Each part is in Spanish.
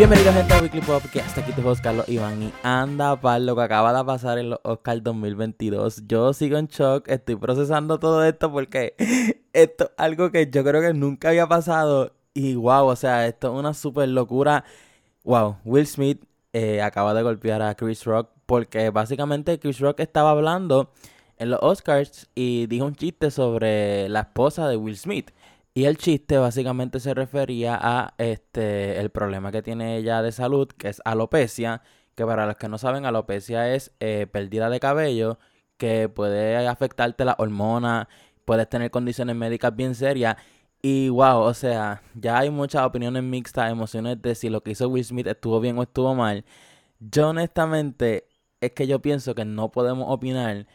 Bienvenidos gente a Weekly hasta aquí host Carlos Iván y anda para lo que acaba de pasar en los Oscars 2022. Yo sigo en shock, estoy procesando todo esto porque esto es algo que yo creo que nunca había pasado y wow, o sea, esto es una super locura. Wow, Will Smith eh, acaba de golpear a Chris Rock porque básicamente Chris Rock estaba hablando en los Oscars y dijo un chiste sobre la esposa de Will Smith. Y el chiste básicamente se refería a este el problema que tiene ella de salud, que es alopecia, que para los que no saben, alopecia es eh, pérdida de cabello, que puede afectarte la hormona, puedes tener condiciones médicas bien serias. Y wow, o sea, ya hay muchas opiniones mixtas, emociones de si lo que hizo Will Smith estuvo bien o estuvo mal. Yo honestamente es que yo pienso que no podemos opinar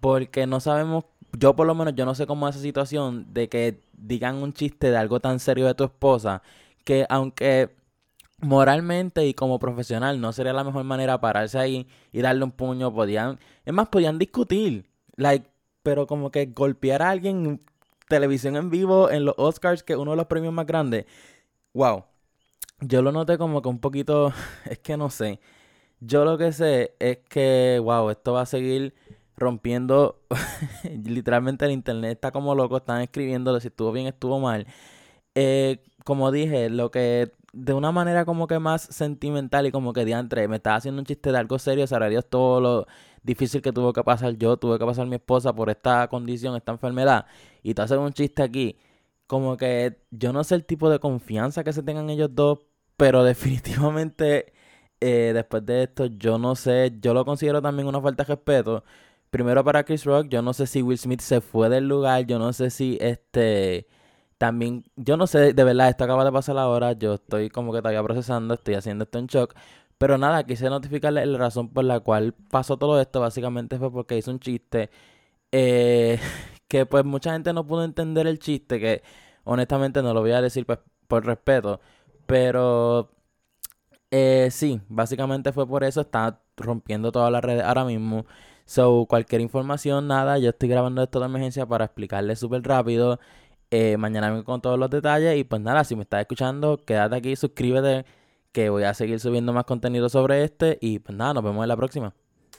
porque no sabemos yo por lo menos yo no sé cómo es esa situación de que digan un chiste de algo tan serio de tu esposa que aunque moralmente y como profesional no sería la mejor manera pararse ahí y darle un puño, podían, es más, podían discutir, like, pero como que golpear a alguien en televisión en vivo en los Oscars, que es uno de los premios más grandes, wow, yo lo noté como que un poquito, es que no sé, yo lo que sé es que, wow, esto va a seguir rompiendo literalmente el internet está como loco, están escribiendo si estuvo bien, estuvo mal. Eh, como dije, lo que de una manera como que más sentimental y como que diantre, me estaba haciendo un chiste de algo serio, sabrá Dios todo lo difícil que tuvo que pasar yo, tuve que pasar mi esposa por esta condición, esta enfermedad, y te hacen un chiste aquí, como que yo no sé el tipo de confianza que se tengan ellos dos, pero definitivamente eh, después de esto yo no sé, yo lo considero también una falta de respeto, primero para Chris Rock, yo no sé si Will Smith se fue del lugar, yo no sé si este también, yo no sé, de verdad, esto acaba de pasar ahora, yo estoy como que todavía procesando, estoy haciendo esto en shock, pero nada, quise notificarle la razón por la cual pasó todo esto, básicamente fue porque hizo un chiste eh, que pues mucha gente no pudo entender el chiste, que honestamente no lo voy a decir pues, por respeto, pero eh, sí, básicamente fue por eso, está rompiendo todas las redes ahora mismo. So, cualquier información, nada, yo estoy grabando esto de emergencia para explicarle súper rápido. Eh, mañana vengo con todos los detalles y pues nada, si me estás escuchando, quédate aquí, suscríbete, que voy a seguir subiendo más contenido sobre este y pues nada, nos vemos en la próxima.